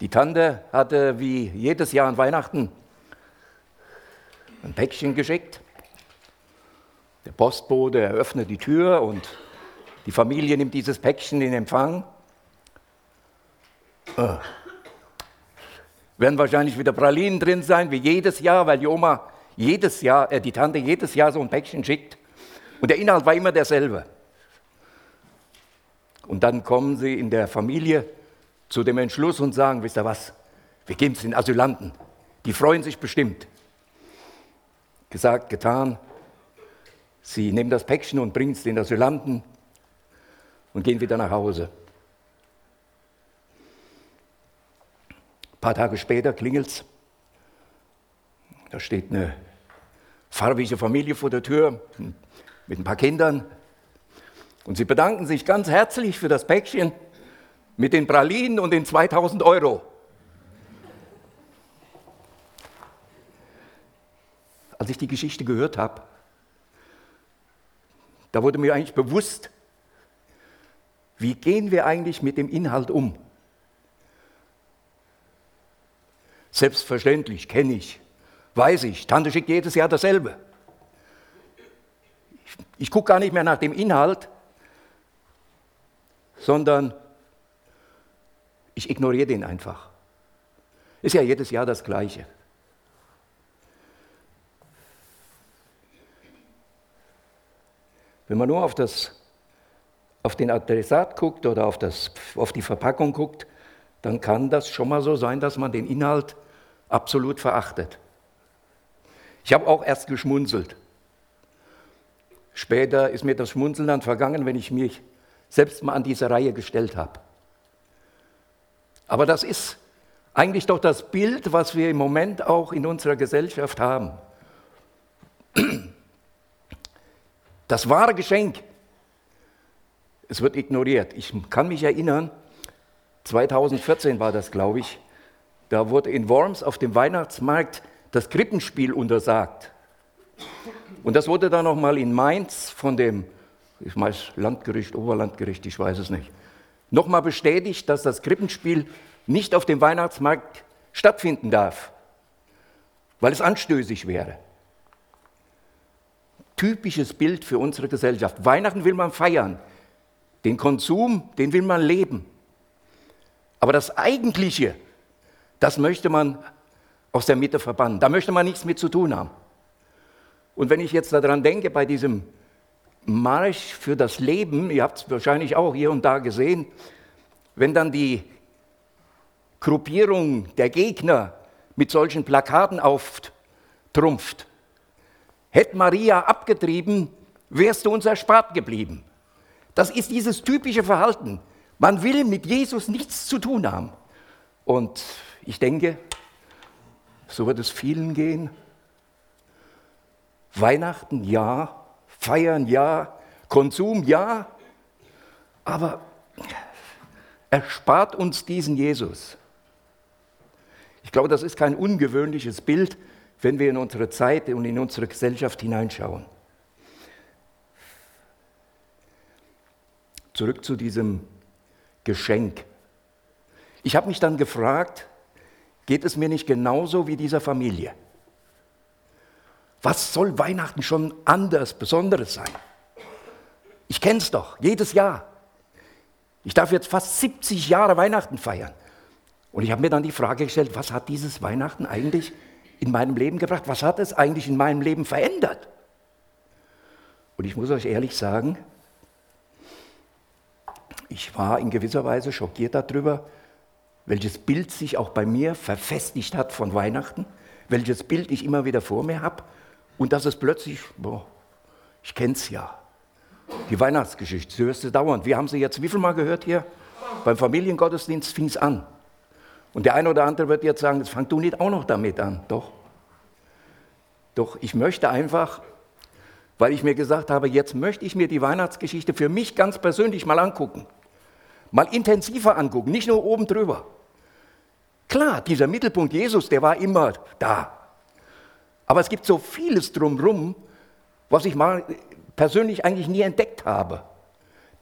Die Tante hatte wie jedes Jahr an Weihnachten ein Päckchen geschickt. Der Postbote eröffnet die Tür und die Familie nimmt dieses Päckchen in Empfang. Äh. Werden wahrscheinlich wieder Pralinen drin sein, wie jedes Jahr, weil die Oma jedes Jahr, äh, die Tante jedes Jahr so ein Päckchen schickt. Und der Inhalt war immer derselbe. Und dann kommen sie in der Familie zu dem Entschluss und sagen, wisst ihr was, wir geben es den Asylanten. Die freuen sich bestimmt. Gesagt, getan. Sie nehmen das Päckchen und bringen es den Asylanten und gehen wieder nach Hause. Ein paar Tage später klingelt es. Da steht eine farbige Familie vor der Tür mit ein paar Kindern. Und sie bedanken sich ganz herzlich für das Päckchen mit den Pralinen und den 2000 Euro. Als ich die Geschichte gehört habe, da wurde mir eigentlich bewusst, wie gehen wir eigentlich mit dem Inhalt um? Selbstverständlich, kenne ich, weiß ich, Tante schickt jedes Jahr dasselbe. Ich, ich gucke gar nicht mehr nach dem Inhalt, sondern ich ignoriere den einfach. Ist ja jedes Jahr das Gleiche. Wenn man nur auf, das, auf den Adressat guckt oder auf, das, auf die Verpackung guckt, dann kann das schon mal so sein, dass man den Inhalt absolut verachtet. Ich habe auch erst geschmunzelt. Später ist mir das Schmunzeln dann vergangen, wenn ich mich selbst mal an diese Reihe gestellt habe. Aber das ist eigentlich doch das Bild, was wir im Moment auch in unserer Gesellschaft haben. Das wahre Geschenk, es wird ignoriert. Ich kann mich erinnern, 2014 war das, glaube ich, da wurde in Worms auf dem Weihnachtsmarkt das Krippenspiel untersagt. Und das wurde dann nochmal in Mainz von dem, ich weiß, Landgericht, Oberlandgericht, ich weiß es nicht, nochmal bestätigt, dass das Krippenspiel nicht auf dem Weihnachtsmarkt stattfinden darf, weil es anstößig wäre. Typisches Bild für unsere Gesellschaft. Weihnachten will man feiern, den Konsum, den will man leben. Aber das Eigentliche, das möchte man aus der Mitte verbannen. Da möchte man nichts mit zu tun haben. Und wenn ich jetzt daran denke, bei diesem Marsch für das Leben, ihr habt es wahrscheinlich auch hier und da gesehen, wenn dann die Gruppierung der Gegner mit solchen Plakaten auftrumpft, hätte Maria abgetrieben, wärst du uns erspart geblieben. Das ist dieses typische Verhalten. Man will mit Jesus nichts zu tun haben. Und ich denke, so wird es vielen gehen. Weihnachten ja, feiern ja, Konsum ja, aber erspart uns diesen Jesus. Ich glaube, das ist kein ungewöhnliches Bild, wenn wir in unsere Zeit und in unsere Gesellschaft hineinschauen. Zurück zu diesem Geschenk. Ich habe mich dann gefragt, geht es mir nicht genauso wie dieser Familie? Was soll Weihnachten schon anders, Besonderes sein? Ich kenne es doch, jedes Jahr. Ich darf jetzt fast 70 Jahre Weihnachten feiern. Und ich habe mir dann die Frage gestellt, was hat dieses Weihnachten eigentlich in meinem Leben gebracht? Was hat es eigentlich in meinem Leben verändert? Und ich muss euch ehrlich sagen, ich war in gewisser Weise schockiert darüber, welches Bild sich auch bei mir verfestigt hat von Weihnachten, welches Bild ich immer wieder vor mir habe und dass es plötzlich, boah, ich es ja, die Weihnachtsgeschichte, sie hörst du dauernd. Wir haben sie jetzt wie viel Mal gehört hier? Beim Familiengottesdienst fing es an. Und der eine oder andere wird jetzt sagen, jetzt fang du nicht auch noch damit an. Doch. Doch ich möchte einfach, weil ich mir gesagt habe, jetzt möchte ich mir die Weihnachtsgeschichte für mich ganz persönlich mal angucken. Mal intensiver angucken, nicht nur oben drüber. Klar, dieser Mittelpunkt Jesus, der war immer da. Aber es gibt so vieles drumherum, was ich mal persönlich eigentlich nie entdeckt habe.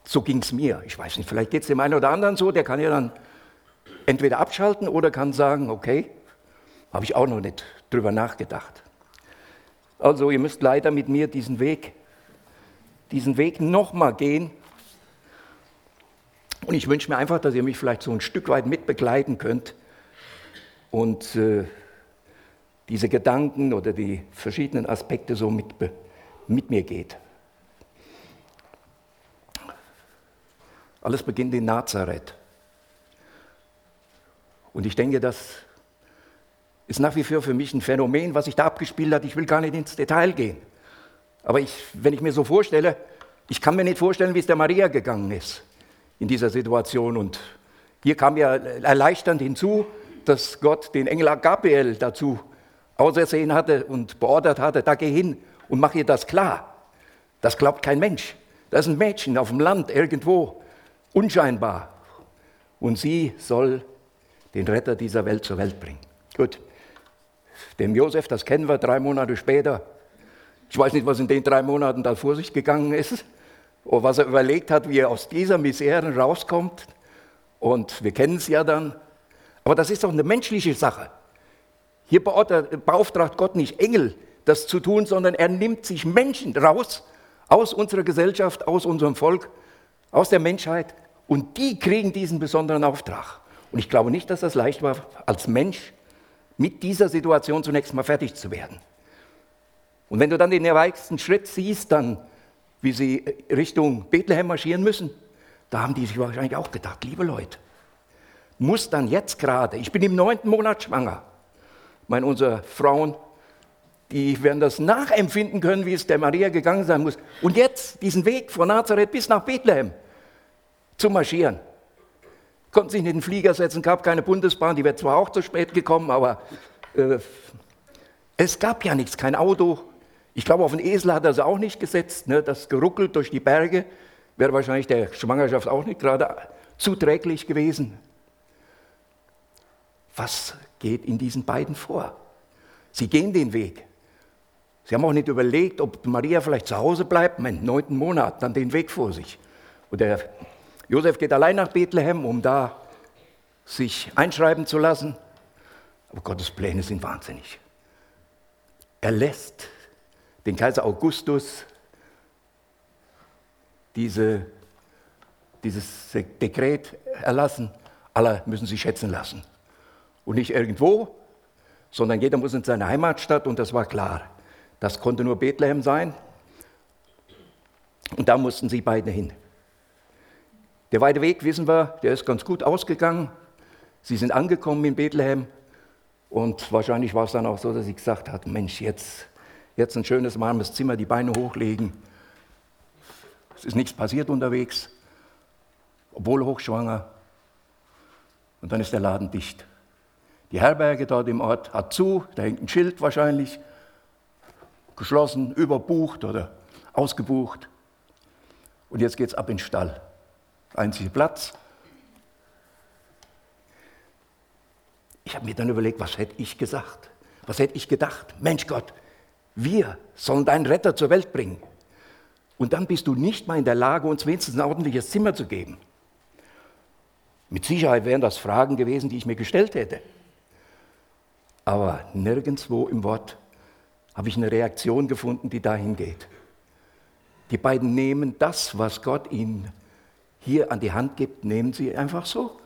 So ging es mir. Ich weiß nicht, vielleicht geht es dem einen oder anderen so, der kann ja dann entweder abschalten oder kann sagen, okay, habe ich auch noch nicht drüber nachgedacht. Also ihr müsst leider mit mir diesen Weg, diesen Weg nochmal gehen. Und ich wünsche mir einfach, dass ihr mich vielleicht so ein Stück weit mitbegleiten könnt und äh, diese Gedanken oder die verschiedenen Aspekte so mit, mit mir geht. Alles beginnt in Nazareth. Und ich denke, das ist nach wie vor für mich ein Phänomen, was sich da abgespielt hat. Ich will gar nicht ins Detail gehen. Aber ich, wenn ich mir so vorstelle, ich kann mir nicht vorstellen, wie es der Maria gegangen ist in dieser Situation. Und hier kam ja erleichternd hinzu, dass Gott den Engel Gabriel dazu ausersehen hatte und beordert hatte, da geh hin und mach ihr das klar. Das glaubt kein Mensch. Das ist ein Mädchen auf dem Land irgendwo, unscheinbar. Und sie soll den Retter dieser Welt zur Welt bringen. Gut, dem Josef, das kennen wir drei Monate später. Ich weiß nicht, was in den drei Monaten da vor sich gegangen ist oder was er überlegt hat, wie er aus dieser Misere rauskommt. Und wir kennen es ja dann. Aber das ist doch eine menschliche Sache. Hier beauftragt Gott nicht Engel, das zu tun, sondern er nimmt sich Menschen raus aus unserer Gesellschaft, aus unserem Volk, aus der Menschheit und die kriegen diesen besonderen Auftrag. Und ich glaube nicht, dass das leicht war, als Mensch mit dieser Situation zunächst mal fertig zu werden. Und wenn du dann den erwachsenen Schritt siehst, dann, wie sie Richtung Bethlehem marschieren müssen, da haben die sich wahrscheinlich auch gedacht, liebe Leute, muss dann jetzt gerade, ich bin im neunten Monat schwanger, meine, unsere Frauen, die werden das nachempfinden können, wie es der Maria gegangen sein muss. Und jetzt diesen Weg von Nazareth bis nach Bethlehem zu marschieren konnten sich nicht in den Flieger setzen, gab keine Bundesbahn, die wäre zwar auch zu spät gekommen, aber äh, es gab ja nichts, kein Auto. Ich glaube, auf den Esel hat er sie auch nicht gesetzt. Ne? Das geruckelt durch die Berge wäre wahrscheinlich der Schwangerschaft auch nicht gerade zuträglich gewesen. Was geht in diesen beiden vor? Sie gehen den Weg. Sie haben auch nicht überlegt, ob Maria vielleicht zu Hause bleibt, im neunten Monat, dann den Weg vor sich. Und der Josef geht allein nach Bethlehem, um da sich einschreiben zu lassen. Aber Gottes Pläne sind wahnsinnig. Er lässt den Kaiser Augustus diese, dieses Dekret erlassen, alle müssen sich schätzen lassen. Und nicht irgendwo, sondern jeder muss in seine Heimatstadt und das war klar. Das konnte nur Bethlehem sein. Und da mussten sie beide hin. Der weite Weg, wissen wir, der ist ganz gut ausgegangen. Sie sind angekommen in Bethlehem und wahrscheinlich war es dann auch so, dass sie gesagt hat, Mensch, jetzt, jetzt ein schönes, warmes Zimmer, die Beine hochlegen. Es ist nichts passiert unterwegs, obwohl hochschwanger. Und dann ist der Laden dicht. Die Herberge dort im Ort hat zu, da hängt ein Schild wahrscheinlich, geschlossen, überbucht oder ausgebucht. Und jetzt geht es ab in den Stall einzige Platz. Ich habe mir dann überlegt, was hätte ich gesagt? Was hätte ich gedacht? Mensch Gott, wir sollen deinen Retter zur Welt bringen. Und dann bist du nicht mal in der Lage, uns wenigstens ein ordentliches Zimmer zu geben. Mit Sicherheit wären das Fragen gewesen, die ich mir gestellt hätte. Aber nirgendwo im Wort habe ich eine Reaktion gefunden, die dahin geht. Die beiden nehmen das, was Gott ihnen hier an die Hand gibt, nehmen Sie einfach so.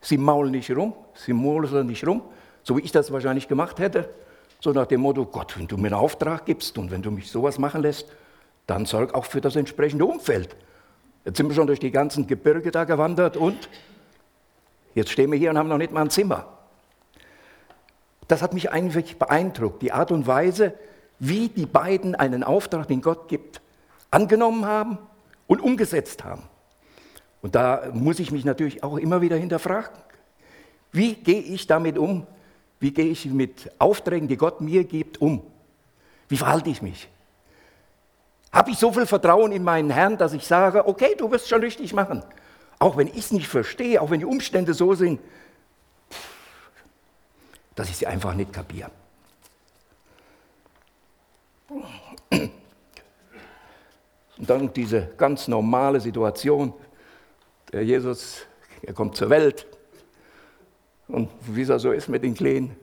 Sie maulen nicht rum, Sie maulen nicht rum, so wie ich das wahrscheinlich gemacht hätte. So nach dem Motto, Gott, wenn du mir einen Auftrag gibst und wenn du mich sowas machen lässt, dann sorg auch für das entsprechende Umfeld. Jetzt sind wir schon durch die ganzen Gebirge da gewandert und jetzt stehen wir hier und haben noch nicht mal ein Zimmer. Das hat mich eigentlich beeindruckt, die Art und Weise, wie die beiden einen Auftrag, den Gott gibt, angenommen haben und umgesetzt haben. Und da muss ich mich natürlich auch immer wieder hinterfragen. Wie gehe ich damit um? Wie gehe ich mit Aufträgen, die Gott mir gibt, um? Wie verhalte ich mich? Habe ich so viel Vertrauen in meinen Herrn, dass ich sage, okay, du wirst schon richtig machen. Auch wenn ich es nicht verstehe, auch wenn die Umstände so sind, dass ich sie einfach nicht kapiere. Und dann diese ganz normale Situation, der Jesus, er kommt zur Welt, Und wie es so ist mit den Kleinen,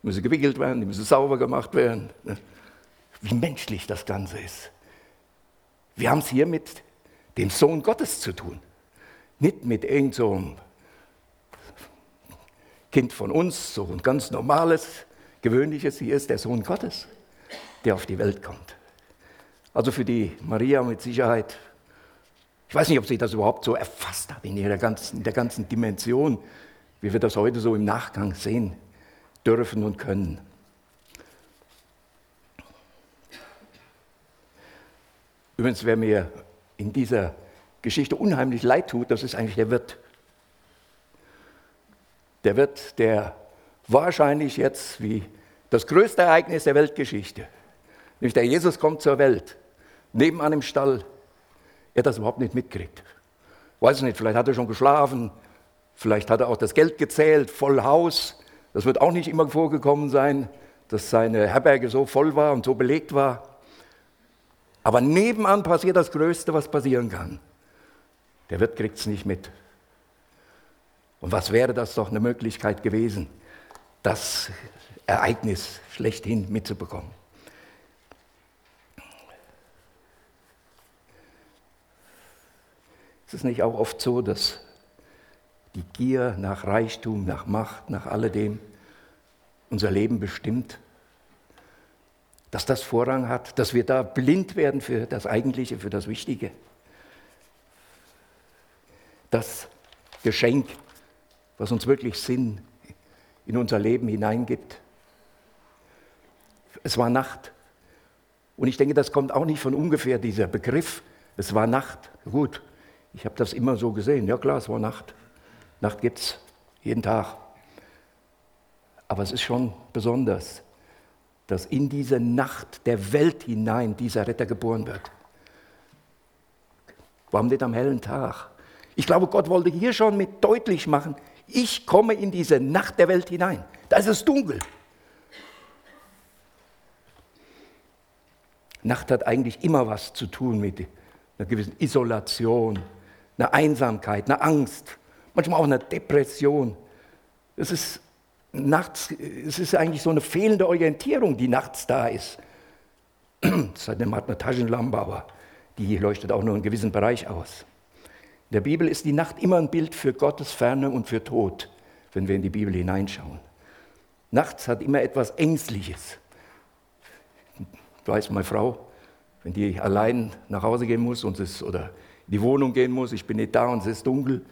müssen gewickelt werden, die müssen sauber gemacht werden. Wie menschlich das Ganze ist. Wir haben es hier mit dem Sohn Gottes zu tun. Nicht mit irgendeinem so Kind von uns, so ein ganz normales, gewöhnliches. Hier ist der Sohn Gottes, der auf die Welt kommt. Also für die Maria mit Sicherheit, ich weiß nicht, ob sie das überhaupt so erfasst hat in, ihrer ganzen, in der ganzen Dimension, wie wir das heute so im Nachgang sehen dürfen und können. Übrigens, wer mir in dieser Geschichte unheimlich leid tut, das ist eigentlich der Wirt. Der Wirt, der wahrscheinlich jetzt wie das größte Ereignis der Weltgeschichte, nämlich der Jesus kommt zur Welt, neben einem Stall, er das überhaupt nicht mitkriegt. Weiß nicht, vielleicht hat er schon geschlafen, vielleicht hat er auch das Geld gezählt, voll Haus. Das wird auch nicht immer vorgekommen sein, dass seine Herberge so voll war und so belegt war. Aber nebenan passiert das Größte, was passieren kann. Der Wirt kriegt es nicht mit. Und was wäre das doch eine Möglichkeit gewesen, das Ereignis schlechthin mitzubekommen? Ist es nicht auch oft so, dass die Gier nach Reichtum, nach Macht, nach alledem unser Leben bestimmt? dass das Vorrang hat, dass wir da blind werden für das Eigentliche, für das Wichtige. Das Geschenk, was uns wirklich Sinn in unser Leben hineingibt. Es war Nacht. Und ich denke, das kommt auch nicht von ungefähr, dieser Begriff. Es war Nacht. Gut, ich habe das immer so gesehen. Ja klar, es war Nacht. Nacht gibt es jeden Tag. Aber es ist schon besonders dass in diese Nacht der Welt hinein dieser Retter geboren wird. Warum nicht am hellen Tag? Ich glaube, Gott wollte hier schon mit deutlich machen, ich komme in diese Nacht der Welt hinein. Da ist es dunkel. Nacht hat eigentlich immer was zu tun mit einer gewissen Isolation, einer Einsamkeit, einer Angst, manchmal auch einer Depression. Es ist nachts, es ist eigentlich so eine fehlende Orientierung, die nachts da ist. Seitdem hat eine Taschenlampe, aber die leuchtet auch nur einen gewissen Bereich aus. Der Bibel ist die Nacht immer ein Bild für Gottes Ferne und für Tod, wenn wir in die Bibel hineinschauen. Nachts hat immer etwas Ängstliches. Ich weiß, meine Frau, wenn die allein nach Hause gehen muss und es, oder in die Wohnung gehen muss, ich bin nicht da und es ist dunkel,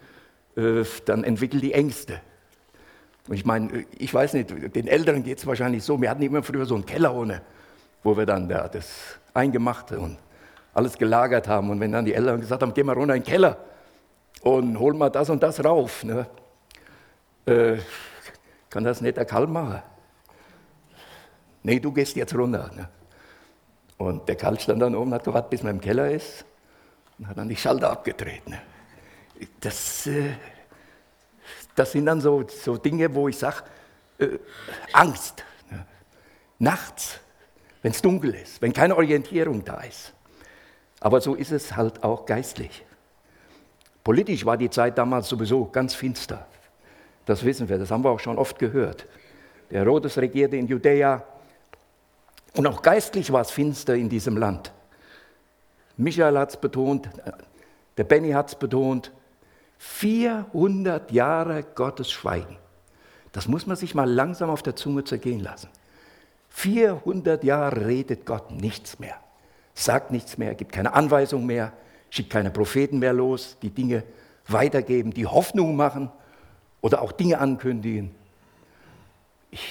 äh, dann entwickelt die Ängste. Und ich meine, ich weiß nicht, den Älteren geht es wahrscheinlich so, wir hatten immer früher so einen Keller ohne, wo wir dann ja, das Eingemachte und alles gelagert haben. Und wenn dann die Eltern gesagt haben, geh mal runter in den Keller und hol mal das und das rauf, ne? äh, kann das nicht der Karl machen? Nee, du gehst jetzt runter. Ne? Und der Karl stand dann oben hat gewartet, bis man im Keller ist und hat dann die Schalter abgedreht. Ne? Das... Äh, das sind dann so, so Dinge, wo ich sage, äh, Angst. Ne? Nachts, wenn es dunkel ist, wenn keine Orientierung da ist. Aber so ist es halt auch geistlich. Politisch war die Zeit damals sowieso ganz finster. Das wissen wir, das haben wir auch schon oft gehört. Der Herodes regierte in Judäa und auch geistlich war es finster in diesem Land. Michael hat es betont, der Benny hat es betont, 400 Jahre Gottes Schweigen. Das muss man sich mal langsam auf der Zunge zergehen lassen. 400 Jahre redet Gott nichts mehr, sagt nichts mehr, gibt keine Anweisung mehr, schickt keine Propheten mehr los, die Dinge weitergeben, die Hoffnung machen oder auch Dinge ankündigen. Ich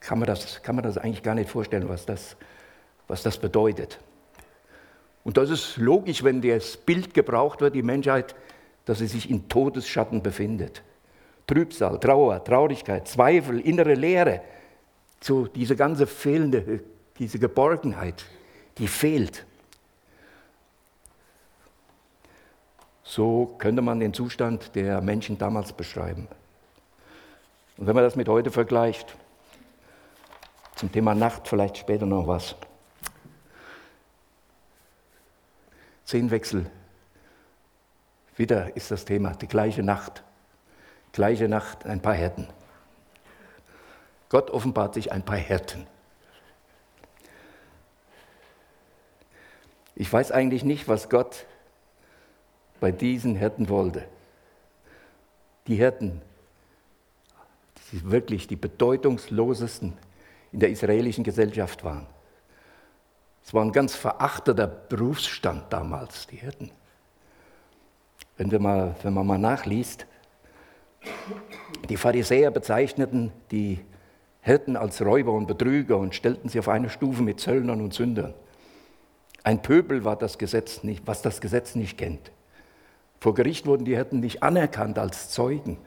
kann mir das, kann mir das eigentlich gar nicht vorstellen, was das, was das bedeutet. Und das ist logisch, wenn das Bild gebraucht wird, die Menschheit dass sie sich in Todesschatten befindet. Trübsal, Trauer, Traurigkeit, Zweifel, innere Leere, so diese ganze fehlende, diese Geborgenheit, die fehlt. So könnte man den Zustand der Menschen damals beschreiben. Und wenn man das mit heute vergleicht, zum Thema Nacht vielleicht später noch was. Zehnwechsel wieder ist das Thema, die gleiche Nacht. gleiche Nacht ein paar Hirten. Gott offenbart sich ein paar Hirten. Ich weiß eigentlich nicht, was Gott bei diesen Hirten wollte. Die Hirten, die wirklich die bedeutungslosesten in der israelischen Gesellschaft waren. Es war ein ganz verachteter Berufsstand damals, die Hirten. Wenn, wir mal, wenn man mal nachliest, die Pharisäer bezeichneten die Hirten als Räuber und Betrüger und stellten sie auf eine Stufe mit Zöllnern und Sündern. Ein Pöbel war das Gesetz nicht, was das Gesetz nicht kennt. Vor Gericht wurden die Hirten nicht anerkannt als Zeugen.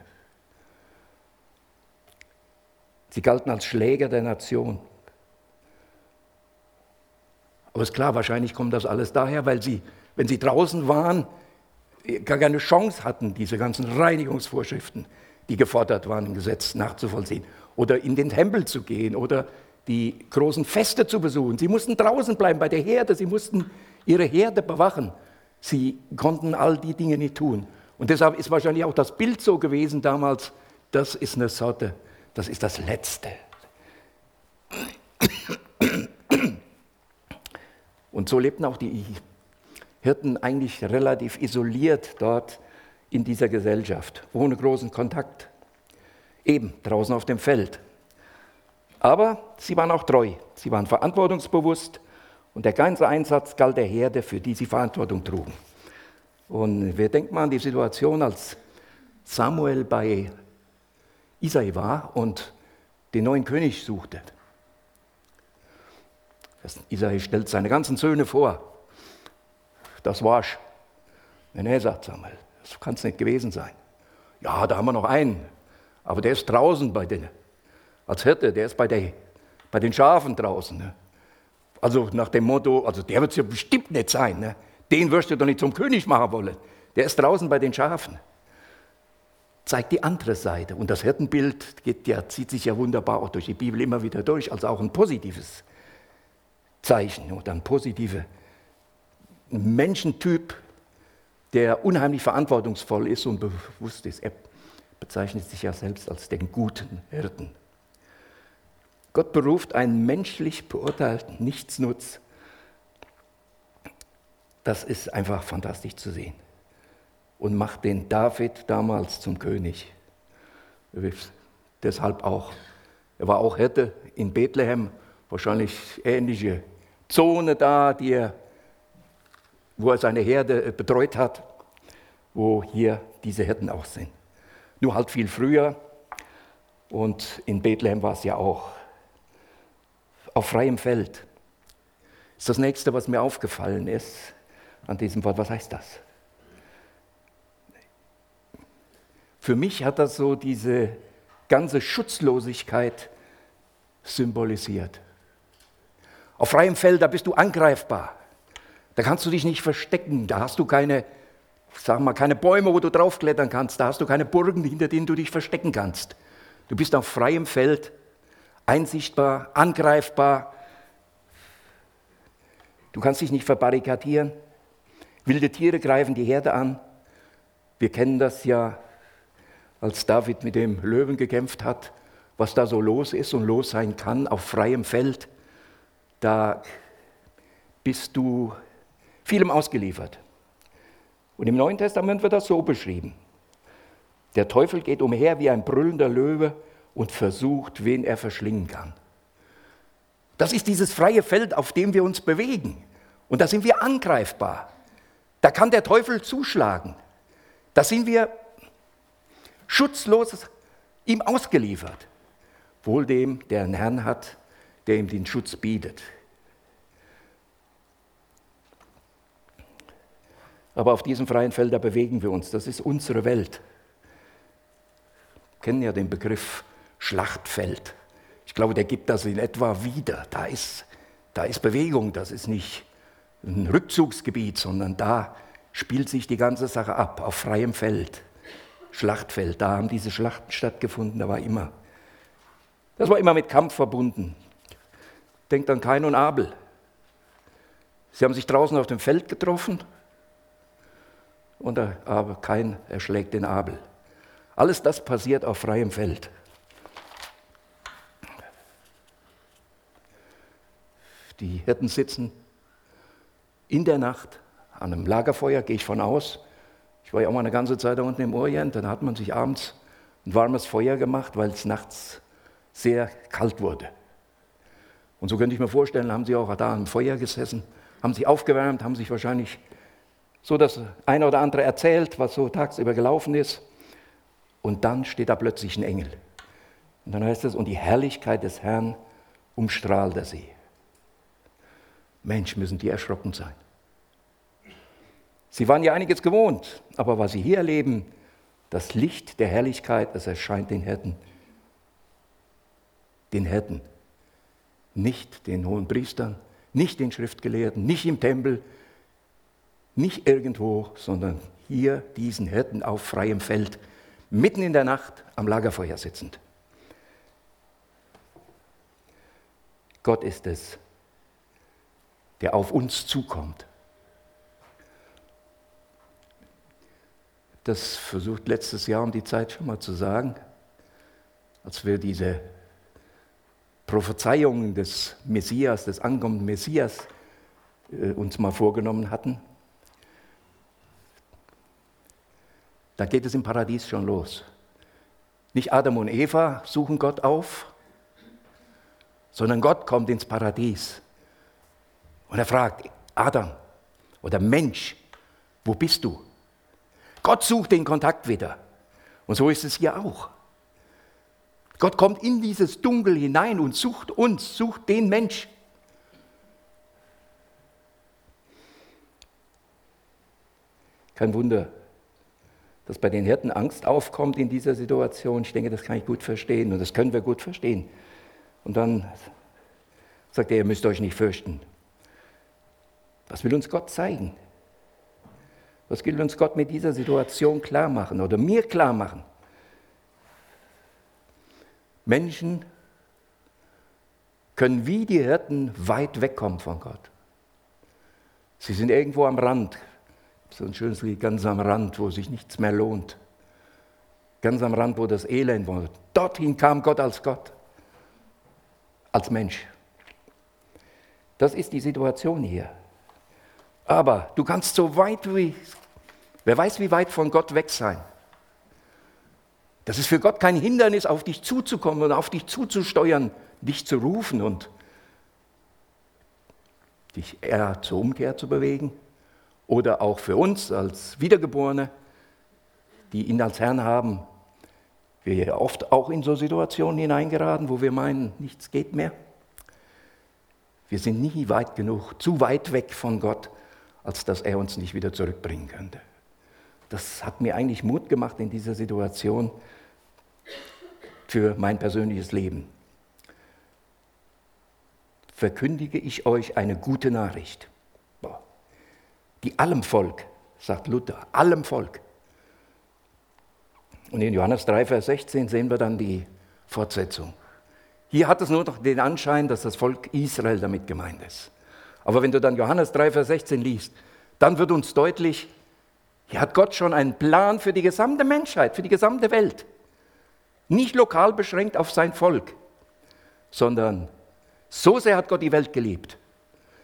Sie galten als Schläger der Nation. Aber ist klar, wahrscheinlich kommt das alles daher, weil sie, wenn sie draußen waren, gar keine Chance hatten, diese ganzen Reinigungsvorschriften, die gefordert waren im Gesetz, nachzuvollziehen. Oder in den Tempel zu gehen oder die großen Feste zu besuchen. Sie mussten draußen bleiben bei der Herde, sie mussten ihre Herde bewachen. Sie konnten all die Dinge nicht tun. Und deshalb ist wahrscheinlich auch das Bild so gewesen damals, das ist eine Sorte, das ist das Letzte. Und so lebten auch die Hirten eigentlich relativ isoliert dort in dieser Gesellschaft, ohne großen Kontakt. Eben draußen auf dem Feld. Aber sie waren auch treu, sie waren verantwortungsbewusst und der ganze Einsatz galt der Herde, für die sie Verantwortung trugen. Und wir denken mal an die Situation, als Samuel bei Isai war und den neuen König suchte. Isai stellt seine ganzen Söhne vor. Das war's. Nee, sagt Samuel, das kann es nicht gewesen sein. Ja, da haben wir noch einen, aber der ist draußen bei den, als Hirte, der ist bei, der, bei den Schafen draußen. Ne? Also nach dem Motto, also der wird es ja bestimmt nicht sein. Ne? Den wirst du doch nicht zum König machen wollen. Der ist draußen bei den Schafen. Zeigt die andere Seite. Und das Hirtenbild geht, ja, zieht sich ja wunderbar auch durch die Bibel immer wieder durch, als auch ein positives Zeichen oder ein positiver Menschentyp, der unheimlich verantwortungsvoll ist und bewusst ist. Er bezeichnet sich ja selbst als den guten Hirten. Gott beruft einen menschlich beurteilten Nichtsnutz. Das ist einfach fantastisch zu sehen. Und macht den David damals zum König. Deshalb auch. Er war auch Hirte in Bethlehem, wahrscheinlich ähnliche Zone da, die er, wo er seine Herde betreut hat, wo hier diese Hirten auch sind. Nur halt viel früher und in Bethlehem war es ja auch auf freiem Feld. Das ist das nächste, was mir aufgefallen ist an diesem Wort. Was heißt das? Für mich hat das so diese ganze Schutzlosigkeit symbolisiert. Auf freiem Feld, da bist du angreifbar. Da kannst du dich nicht verstecken. Da hast du keine, sag mal, keine Bäume, wo du draufklettern kannst. Da hast du keine Burgen, hinter denen du dich verstecken kannst. Du bist auf freiem Feld einsichtbar, angreifbar. Du kannst dich nicht verbarrikadieren. Wilde Tiere greifen die Herde an. Wir kennen das ja, als David mit dem Löwen gekämpft hat, was da so los ist und los sein kann auf freiem Feld. Da bist du vielem ausgeliefert. Und im Neuen Testament wird das so beschrieben. Der Teufel geht umher wie ein brüllender Löwe und versucht, wen er verschlingen kann. Das ist dieses freie Feld, auf dem wir uns bewegen. Und da sind wir angreifbar. Da kann der Teufel zuschlagen. Da sind wir schutzlos ihm ausgeliefert. Wohl dem, der einen Herrn hat, der ihm den Schutz bietet. Aber auf diesem freien Feld, da bewegen wir uns. Das ist unsere Welt. Wir kennen ja den Begriff Schlachtfeld. Ich glaube, der gibt das in etwa wieder. Da ist, da ist Bewegung, das ist nicht ein Rückzugsgebiet, sondern da spielt sich die ganze Sache ab, auf freiem Feld. Schlachtfeld, da haben diese Schlachten stattgefunden, da war immer. Das war immer mit Kampf verbunden. Denkt an Kain und Abel. Sie haben sich draußen auf dem Feld getroffen und der Kain erschlägt den Abel. Alles das passiert auf freiem Feld. Die Hirten sitzen in der Nacht an einem Lagerfeuer, gehe ich von aus. Ich war ja auch mal eine ganze Zeit da unten im Orient, dann hat man sich abends ein warmes Feuer gemacht, weil es nachts sehr kalt wurde. Und so könnte ich mir vorstellen, haben sie auch da am Feuer gesessen, haben sich aufgewärmt, haben sich wahrscheinlich so das eine oder andere erzählt, was so tagsüber gelaufen ist. Und dann steht da plötzlich ein Engel. Und dann heißt es, und die Herrlichkeit des Herrn umstrahlt er sie. Mensch, müssen die erschrocken sein. Sie waren ja einiges gewohnt, aber was sie hier erleben, das Licht der Herrlichkeit, das erscheint den Hirten. Den Hirten. Nicht den hohen Priestern, nicht den Schriftgelehrten, nicht im Tempel, nicht irgendwo, sondern hier diesen Hirten auf freiem Feld, mitten in der Nacht am Lagerfeuer sitzend. Gott ist es, der auf uns zukommt. Das versucht letztes Jahr um die Zeit schon mal zu sagen, als wir diese Prophezeiungen des Messias, des ankommenden Messias äh, uns mal vorgenommen hatten. Da geht es im Paradies schon los. Nicht Adam und Eva suchen Gott auf, sondern Gott kommt ins Paradies und er fragt, Adam oder Mensch, wo bist du? Gott sucht den Kontakt wieder. Und so ist es hier auch. Gott kommt in dieses Dunkel hinein und sucht uns, sucht den Mensch. Kein Wunder, dass bei den Hirten Angst aufkommt in dieser Situation. Ich denke, das kann ich gut verstehen und das können wir gut verstehen. Und dann sagt er, ihr müsst euch nicht fürchten. Was will uns Gott zeigen? Was will uns Gott mit dieser Situation klar machen oder mir klar machen? Menschen können wie die Hirten weit wegkommen von Gott. Sie sind irgendwo am Rand, so ein schönes Lied, ganz am Rand, wo sich nichts mehr lohnt. Ganz am Rand, wo das Elend war. Dorthin kam Gott als Gott, als Mensch. Das ist die Situation hier. Aber du kannst so weit wie, wer weiß, wie weit von Gott weg sein. Das ist für Gott kein Hindernis, auf dich zuzukommen und auf dich zuzusteuern, dich zu rufen und dich eher zur Umkehr zu bewegen. Oder auch für uns als Wiedergeborene, die ihn als Herrn haben, wir oft auch in so Situationen hineingeraten, wo wir meinen, nichts geht mehr. Wir sind nie weit genug, zu weit weg von Gott, als dass er uns nicht wieder zurückbringen könnte. Das hat mir eigentlich Mut gemacht in dieser Situation für mein persönliches Leben. Verkündige ich euch eine gute Nachricht, die allem Volk, sagt Luther, allem Volk. Und in Johannes 3, Vers 16 sehen wir dann die Fortsetzung. Hier hat es nur noch den Anschein, dass das Volk Israel damit gemeint ist. Aber wenn du dann Johannes 3, Vers 16 liest, dann wird uns deutlich, hier hat Gott schon einen Plan für die gesamte Menschheit, für die gesamte Welt. Nicht lokal beschränkt auf sein Volk, sondern so sehr hat Gott die Welt geliebt,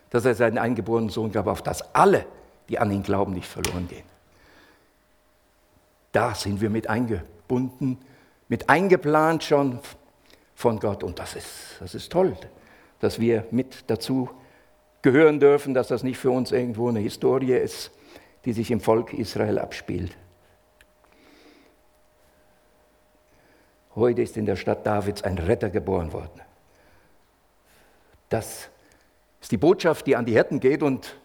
dass er seinen eingeborenen Sohn gab, auf dass alle, die an ihn glauben, nicht verloren gehen. Da sind wir mit eingebunden, mit eingeplant schon von Gott. Und das ist, das ist toll, dass wir mit dazu gehören dürfen, dass das nicht für uns irgendwo eine Historie ist, die sich im Volk Israel abspielt. Heute ist in der Stadt Davids ein Retter geboren worden. Das ist die Botschaft, die an die Hirten geht und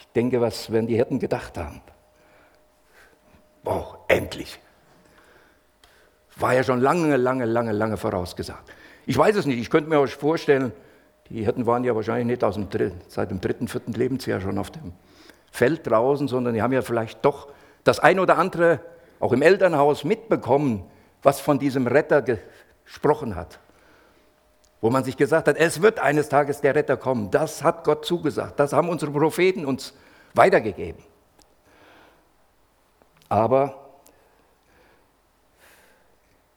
ich denke, was werden die Hirten gedacht haben? Boah, endlich. War ja schon lange, lange, lange, lange vorausgesagt. Ich weiß es nicht, ich könnte mir euch vorstellen, die Hirten waren ja wahrscheinlich nicht aus dem, seit dem dritten, vierten Lebensjahr schon auf dem Feld draußen, sondern die haben ja vielleicht doch das ein oder andere auch im Elternhaus mitbekommen, was von diesem Retter gesprochen hat. Wo man sich gesagt hat, es wird eines Tages der Retter kommen. Das hat Gott zugesagt. Das haben unsere Propheten uns weitergegeben. Aber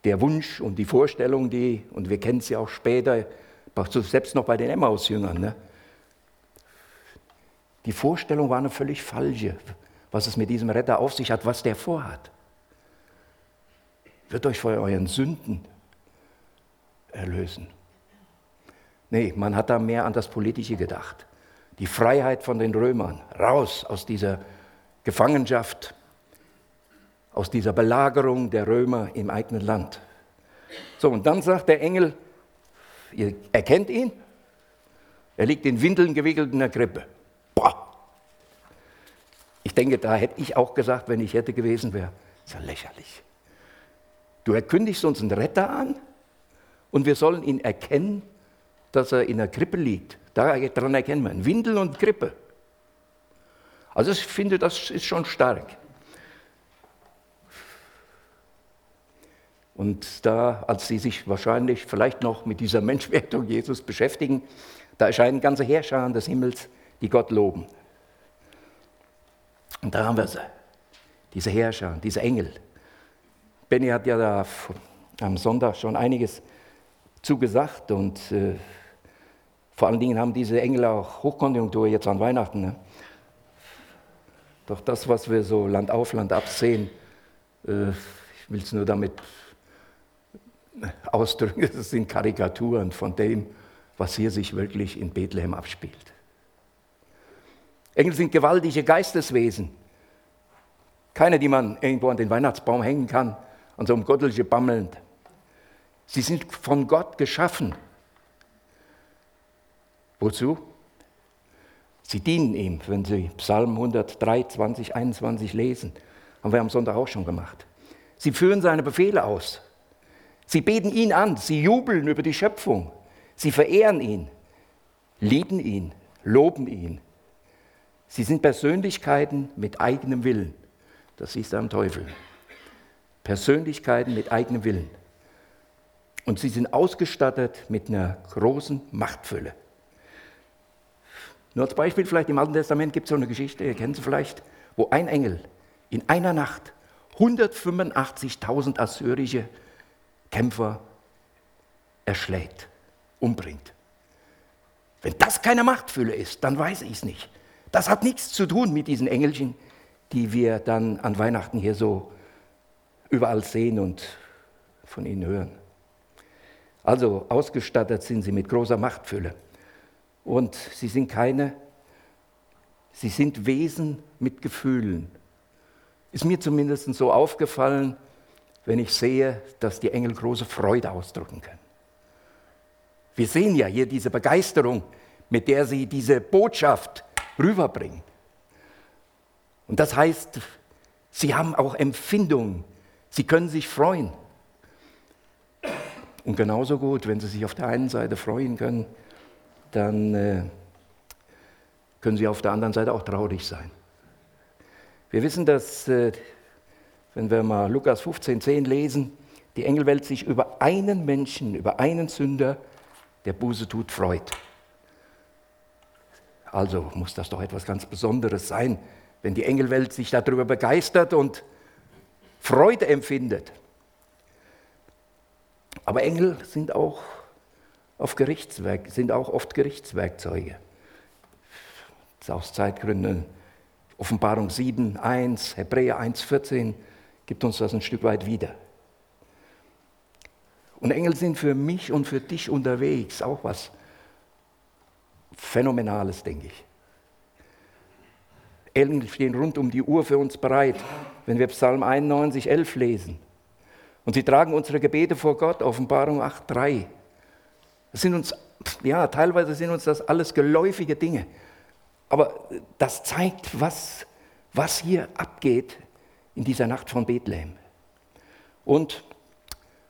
der Wunsch und die Vorstellung, die, und wir kennen sie auch später, selbst noch bei den Emmaus-Jüngern, ne? die Vorstellung war eine völlig falsche, was es mit diesem Retter auf sich hat, was der vorhat. Wird euch vor euren Sünden erlösen. Nee, man hat da mehr an das Politische gedacht. Die Freiheit von den Römern, raus aus dieser Gefangenschaft, aus dieser Belagerung der Römer im eigenen Land. So, und dann sagt der Engel, ihr erkennt ihn, er liegt in Windeln gewickelt in der Krippe. Boah! Ich denke, da hätte ich auch gesagt, wenn ich hätte gewesen wäre, ist ja lächerlich. Du erkündigst uns einen Retter an und wir sollen ihn erkennen, dass er in der Krippe liegt. Daran erkennen wir ihn. Windel und Krippe. Also ich finde, das ist schon stark. Und da, als sie sich wahrscheinlich vielleicht noch mit dieser Menschwertung Jesus beschäftigen, da erscheinen ganze Herrscher des Himmels, die Gott loben. Und da haben wir sie, diese Herrscher, diese Engel. Benny hat ja da am Sonntag schon einiges zugesagt und äh, vor allen Dingen haben diese Engel auch Hochkonjunktur jetzt an Weihnachten. Ne? Doch das, was wir so Land auf, Land ab sehen, äh, ich will es nur damit ausdrücken, es sind Karikaturen von dem, was hier sich wirklich in Bethlehem abspielt. Engel sind gewaltige Geisteswesen. Keine, die man irgendwo an den Weihnachtsbaum hängen kann, an so einem Gottelche bammelnd. Sie sind von Gott geschaffen. Wozu? Sie dienen ihm, wenn Sie Psalm 103, 20, 21 lesen. Haben wir am Sonntag auch schon gemacht. Sie führen seine Befehle aus. Sie beten ihn an, sie jubeln über die Schöpfung. Sie verehren ihn, lieben ihn, loben ihn. Sie sind Persönlichkeiten mit eigenem Willen. Das siehst du am Teufel. Persönlichkeiten mit eigenem Willen. Und sie sind ausgestattet mit einer großen Machtfülle. Nur als Beispiel vielleicht im Alten Testament gibt es so eine Geschichte, ihr kennt sie vielleicht, wo ein Engel in einer Nacht 185.000 assyrische Kämpfer erschlägt, umbringt. Wenn das keine Machtfülle ist, dann weiß ich es nicht. Das hat nichts zu tun mit diesen Engelchen, die wir dann an Weihnachten hier so überall sehen und von ihnen hören. Also ausgestattet sind sie mit großer Machtfülle. Und sie sind keine, sie sind Wesen mit Gefühlen. Ist mir zumindest so aufgefallen, wenn ich sehe, dass die Engel große Freude ausdrücken können. Wir sehen ja hier diese Begeisterung, mit der sie diese Botschaft rüberbringen. Und das heißt, sie haben auch Empfindungen, sie können sich freuen. Und genauso gut, wenn sie sich auf der einen Seite freuen können, dann äh, können sie auf der anderen Seite auch traurig sein. Wir wissen, dass, äh, wenn wir mal Lukas 15, 10 lesen, die Engelwelt sich über einen Menschen, über einen Sünder, der Buße tut, freut. Also muss das doch etwas ganz Besonderes sein, wenn die Engelwelt sich darüber begeistert und Freude empfindet. Aber Engel sind auch auf Gerichtswerk, sind auch oft Gerichtswerkzeuge. Das ist aus Zeitgründen Offenbarung 7, 1, Hebräer 1, 14 gibt uns das ein Stück weit wieder. Und Engel sind für mich und für dich unterwegs, auch was Phänomenales, denke ich. Engel stehen rund um die Uhr für uns bereit, wenn wir Psalm 91, 11 lesen. Und sie tragen unsere Gebete vor Gott, Offenbarung 8, 3. Das sind uns, ja, teilweise sind uns das alles geläufige Dinge. Aber das zeigt, was, was hier abgeht in dieser Nacht von Bethlehem. Und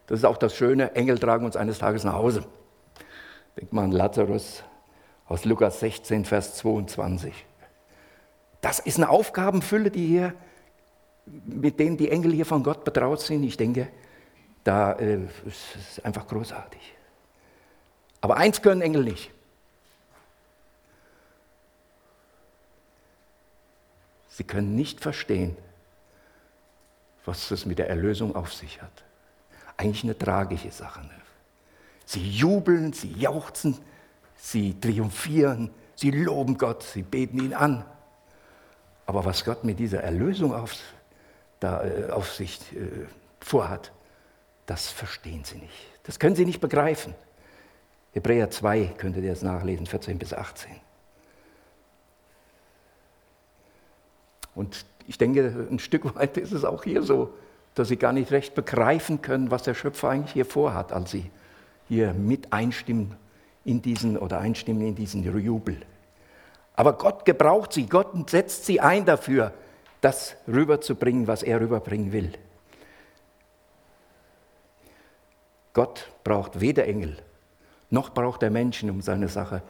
das ist auch das Schöne, Engel tragen uns eines Tages nach Hause. Denkt mal an Lazarus aus Lukas 16, Vers 22. Das ist eine Aufgabenfülle, die hier, mit denen die Engel hier von Gott betraut sind. Ich denke, da äh, ist einfach großartig. Aber eins können Engel nicht. Sie können nicht verstehen, was es mit der Erlösung auf sich hat. eigentlich eine tragische Sache. Ne? Sie jubeln, sie jauchzen, sie triumphieren, sie loben Gott, sie beten ihn an. Aber was Gott mit dieser Erlösung auf, da, äh, auf sich äh, vorhat, das verstehen sie nicht. Das können sie nicht begreifen. Hebräer 2 könntet ihr jetzt nachlesen, 14 bis 18. Und ich denke, ein Stück weit ist es auch hier so, dass sie gar nicht recht begreifen können, was der Schöpfer eigentlich hier vorhat, als sie hier mit einstimmen in diesen oder einstimmen in diesen Jubel. Aber Gott gebraucht sie, Gott setzt sie ein dafür, das rüberzubringen, was er rüberbringen will. Gott braucht weder Engel, noch braucht er Menschen, um seine Sache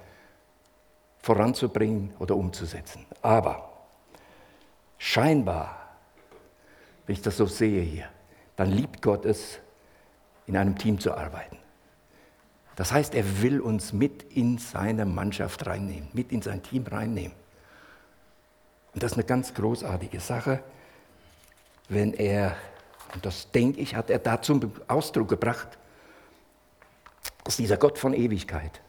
voranzubringen oder umzusetzen. Aber scheinbar, wenn ich das so sehe hier, dann liebt Gott es, in einem Team zu arbeiten. Das heißt, er will uns mit in seine Mannschaft reinnehmen, mit in sein Team reinnehmen. Und das ist eine ganz großartige Sache, wenn er, und das denke ich, hat er da zum Ausdruck gebracht, dass dieser Gott von Ewigkeit,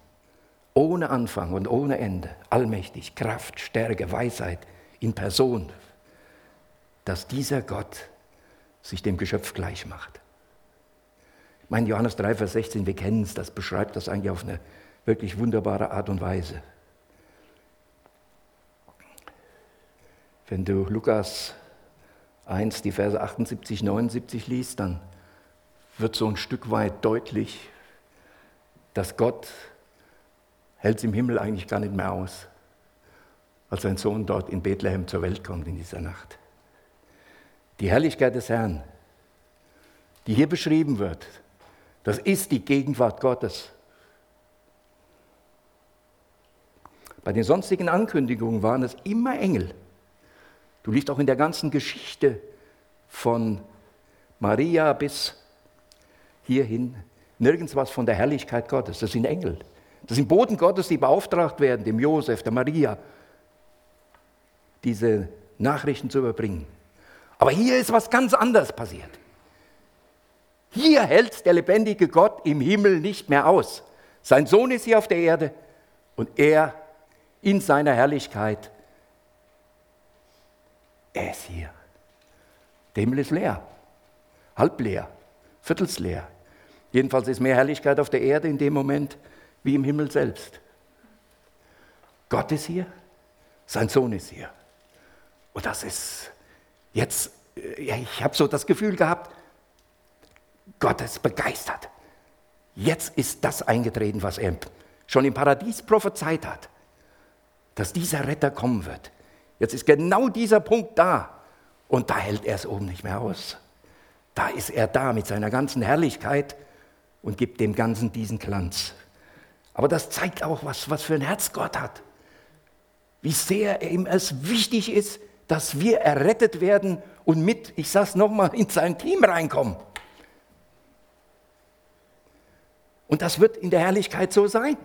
ohne Anfang und ohne Ende, allmächtig, Kraft, Stärke, Weisheit in Person, dass dieser Gott sich dem Geschöpf gleich macht. Mein Johannes 3, Vers 16, wir kennen es, das beschreibt das eigentlich auf eine wirklich wunderbare Art und Weise. Wenn du Lukas 1, die Verse 78, 79 liest, dann wird so ein Stück weit deutlich, dass Gott hält es im Himmel eigentlich gar nicht mehr aus, als sein Sohn dort in Bethlehem zur Welt kommt in dieser Nacht. Die Herrlichkeit des Herrn, die hier beschrieben wird, das ist die Gegenwart Gottes. Bei den sonstigen Ankündigungen waren es immer Engel. Du liest auch in der ganzen Geschichte von Maria bis hierhin nirgends was von der Herrlichkeit Gottes. Das sind Engel. Das sind Boten Gottes, die beauftragt werden, dem Josef, der Maria, diese Nachrichten zu überbringen. Aber hier ist was ganz anderes passiert. Hier hält der lebendige Gott im Himmel nicht mehr aus. Sein Sohn ist hier auf der Erde und er in seiner Herrlichkeit, er ist hier. Der Himmel ist leer, halb leer, viertels leer. Jedenfalls ist mehr Herrlichkeit auf der Erde in dem Moment wie im Himmel selbst. Gott ist hier, sein Sohn ist hier. Und das ist jetzt, ja, ich habe so das Gefühl gehabt, Gott ist begeistert. Jetzt ist das eingetreten, was er schon im Paradies prophezeit hat, dass dieser Retter kommen wird. Jetzt ist genau dieser Punkt da und da hält er es oben nicht mehr aus. Da ist er da mit seiner ganzen Herrlichkeit und gibt dem Ganzen diesen Glanz. Aber das zeigt auch, was, was für ein Herz Gott hat. Wie sehr ihm es wichtig ist, dass wir errettet werden und mit, ich sage es nochmal, in sein Team reinkommen. Und das wird in der Herrlichkeit so sein.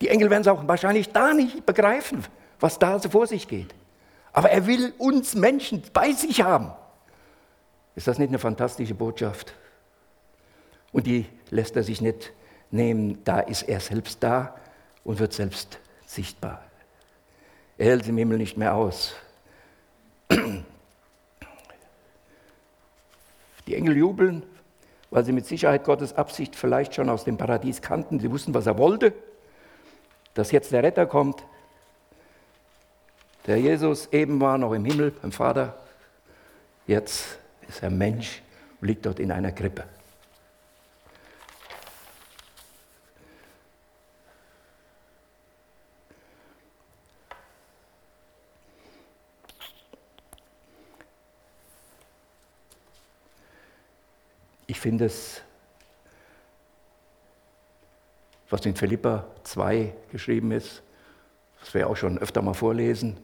Die Engel werden es auch wahrscheinlich da nicht begreifen, was da so vor sich geht. Aber er will uns Menschen bei sich haben. Ist das nicht eine fantastische Botschaft? Und die lässt er sich nicht nehmen. Da ist er selbst da und wird selbst sichtbar. Er hält im Himmel nicht mehr aus. Die Engel jubeln, weil sie mit Sicherheit Gottes Absicht vielleicht schon aus dem Paradies kannten. Sie wussten, was er wollte, dass jetzt der Retter kommt. Der Jesus eben war noch im Himmel beim Vater, jetzt ist er Mensch und liegt dort in einer Krippe. Ich finde es, was in Philippa 2 geschrieben ist, das wir auch schon öfter mal vorlesen.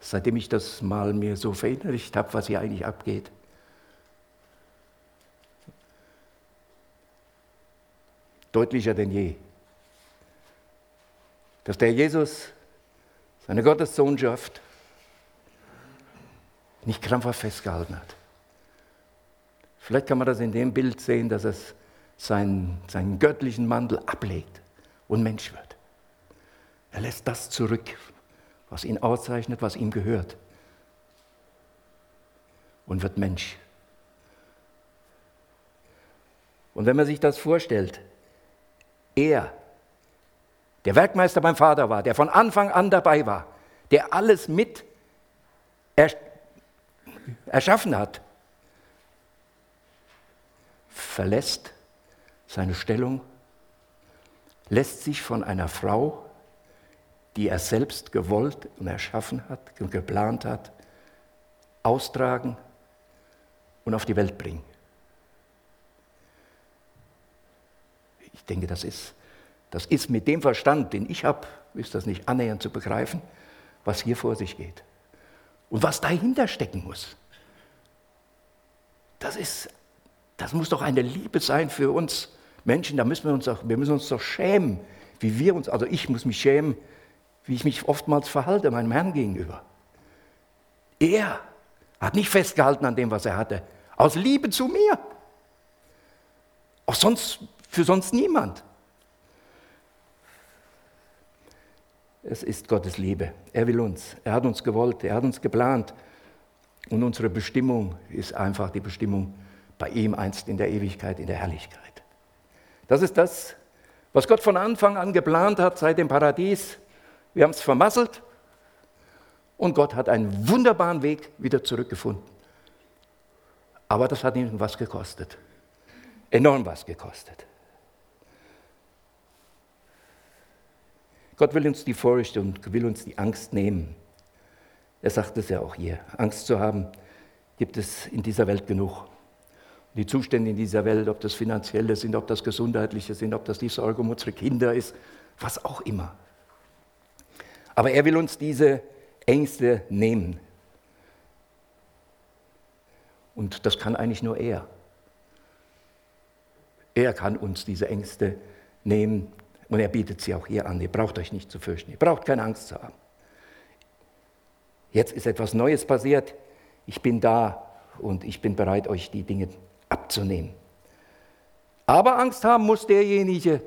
Seitdem ich das mal mir so verinnerlicht habe, was hier eigentlich abgeht. Deutlicher denn je. Dass der Jesus seine Gottessohnschaft nicht krampfhaft festgehalten hat. Vielleicht kann man das in dem Bild sehen, dass es seinen, seinen göttlichen Mantel ablegt und Mensch wird. Er lässt das zurück, was ihn auszeichnet, was ihm gehört und wird Mensch. Und wenn man sich das vorstellt, er, der Werkmeister beim Vater war, der von Anfang an dabei war, der alles mit erschaffen hat, verlässt seine Stellung, lässt sich von einer Frau, die er selbst gewollt und erschaffen hat und geplant hat, austragen und auf die Welt bringen. Ich denke, das ist, das ist mit dem Verstand, den ich habe, ist das nicht annähernd zu begreifen, was hier vor sich geht. Und was dahinter stecken muss. Das, ist, das muss doch eine Liebe sein für uns Menschen. Da müssen wir uns auch, wir müssen uns doch schämen, wie wir uns, also ich muss mich schämen, wie ich mich oftmals verhalte meinem Herrn gegenüber. Er hat nicht festgehalten an dem, was er hatte, aus Liebe zu mir. Auch sonst, für sonst niemand. Es ist Gottes Liebe. Er will uns. Er hat uns gewollt. Er hat uns geplant. Und unsere Bestimmung ist einfach die Bestimmung bei ihm einst in der Ewigkeit, in der Herrlichkeit. Das ist das, was Gott von Anfang an geplant hat seit dem Paradies. Wir haben es vermasselt und Gott hat einen wunderbaren Weg wieder zurückgefunden. Aber das hat ihm was gekostet. Enorm was gekostet. Gott will uns die Furcht und will uns die Angst nehmen. Er sagt es ja auch hier. Angst zu haben gibt es in dieser Welt genug. Die Zustände in dieser Welt, ob das finanzielle sind, ob das gesundheitliche sind, ob das die Sorge um unsere Kinder ist, was auch immer. Aber er will uns diese Ängste nehmen. Und das kann eigentlich nur er. Er kann uns diese Ängste nehmen und er bietet sie auch hier an. Ihr braucht euch nicht zu fürchten, ihr braucht keine Angst zu haben. Jetzt ist etwas Neues passiert. Ich bin da und ich bin bereit, euch die Dinge abzunehmen. Aber Angst haben muss derjenige,